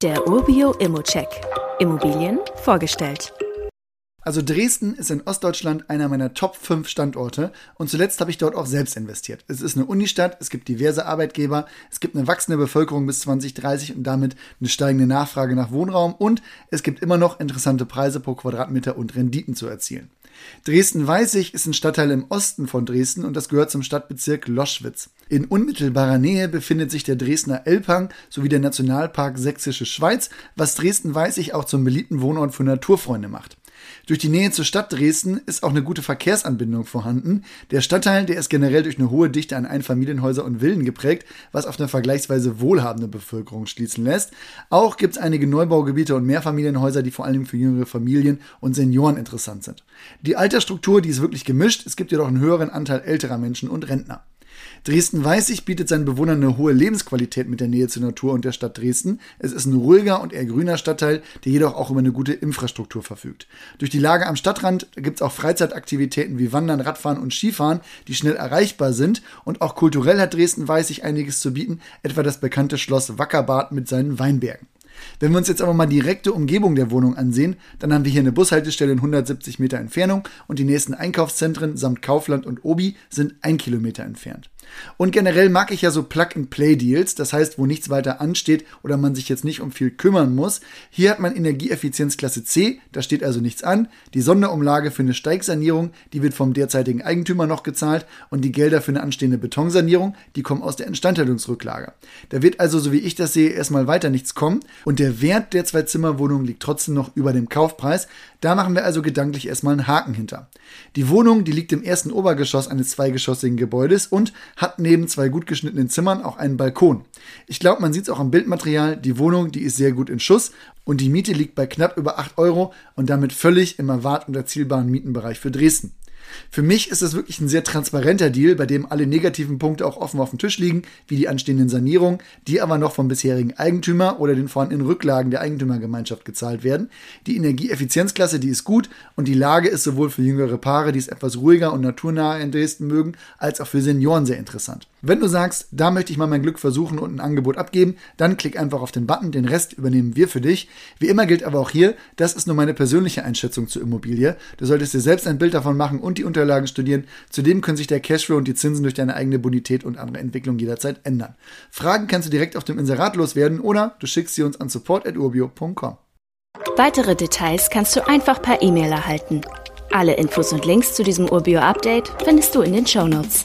Der Urbio Immocheck. Immobilien vorgestellt. Also Dresden ist in Ostdeutschland einer meiner Top 5 Standorte und zuletzt habe ich dort auch selbst investiert. Es ist eine Unistadt, es gibt diverse Arbeitgeber, es gibt eine wachsende Bevölkerung bis 2030 und damit eine steigende Nachfrage nach Wohnraum und es gibt immer noch interessante Preise pro Quadratmeter und Renditen zu erzielen. Dresden-Weißig ist ein Stadtteil im Osten von Dresden und das gehört zum Stadtbezirk Loschwitz. In unmittelbarer Nähe befindet sich der Dresdner Elbhang sowie der Nationalpark Sächsische Schweiz, was Dresden-Weißig auch zum beliebten Wohnort für Naturfreunde macht. Durch die Nähe zur Stadt Dresden ist auch eine gute Verkehrsanbindung vorhanden. Der Stadtteil, der ist generell durch eine hohe Dichte an Einfamilienhäuser und Villen geprägt, was auf eine vergleichsweise wohlhabende Bevölkerung schließen lässt. Auch gibt es einige Neubaugebiete und Mehrfamilienhäuser, die vor allem für jüngere Familien und Senioren interessant sind. Die Altersstruktur, die ist wirklich gemischt. Es gibt jedoch einen höheren Anteil älterer Menschen und Rentner. Dresden-Weißig bietet seinen Bewohnern eine hohe Lebensqualität mit der Nähe zur Natur und der Stadt Dresden. Es ist ein ruhiger und eher grüner Stadtteil, der jedoch auch über eine gute Infrastruktur verfügt. Durch die Lage am Stadtrand gibt es auch Freizeitaktivitäten wie Wandern, Radfahren und Skifahren, die schnell erreichbar sind. Und auch kulturell hat Dresden-Weißig einiges zu bieten, etwa das bekannte Schloss Wackerbad mit seinen Weinbergen. Wenn wir uns jetzt aber mal direkte Umgebung der Wohnung ansehen, dann haben wir hier eine Bushaltestelle in 170 Meter Entfernung und die nächsten Einkaufszentren samt Kaufland und Obi sind ein Kilometer entfernt. Und generell mag ich ja so Plug-and-Play-Deals, das heißt, wo nichts weiter ansteht oder man sich jetzt nicht um viel kümmern muss. Hier hat man Energieeffizienz Klasse C, da steht also nichts an. Die Sonderumlage für eine Steigsanierung, die wird vom derzeitigen Eigentümer noch gezahlt und die Gelder für eine anstehende Betonsanierung, die kommen aus der Instandhaltungsrücklage. Da wird also, so wie ich das sehe, erstmal weiter nichts kommen und der Wert der Zwei-Zimmer-Wohnung liegt trotzdem noch über dem Kaufpreis. Da machen wir also gedanklich erstmal einen Haken hinter. Die Wohnung, die liegt im ersten Obergeschoss eines zweigeschossigen Gebäudes und hat neben zwei gut geschnittenen Zimmern auch einen Balkon. Ich glaube, man sieht es auch am Bildmaterial, die Wohnung, die ist sehr gut in Schuss und die Miete liegt bei knapp über 8 Euro und damit völlig im erwart- und erzielbaren Mietenbereich für Dresden. Für mich ist das wirklich ein sehr transparenter Deal, bei dem alle negativen Punkte auch offen auf dem Tisch liegen, wie die anstehenden Sanierungen, die aber noch vom bisherigen Eigentümer oder den vorhandenen Rücklagen der Eigentümergemeinschaft gezahlt werden. Die Energieeffizienzklasse, die ist gut und die Lage ist sowohl für jüngere Paare, die es etwas ruhiger und naturnaher in Dresden mögen, als auch für Senioren sehr interessant. Wenn du sagst, da möchte ich mal mein Glück versuchen und ein Angebot abgeben, dann klick einfach auf den Button, den Rest übernehmen wir für dich. Wie immer gilt aber auch hier, das ist nur meine persönliche Einschätzung zur Immobilie. Du solltest dir selbst ein Bild davon machen und die Unterlagen studieren. Zudem können sich der Cashflow und die Zinsen durch deine eigene Bonität und andere Entwicklung jederzeit ändern. Fragen kannst du direkt auf dem Inserat loswerden oder du schickst sie uns an support.urbio.com. Weitere Details kannst du einfach per E-Mail erhalten. Alle Infos und Links zu diesem Urbio-Update findest du in den Show Notes.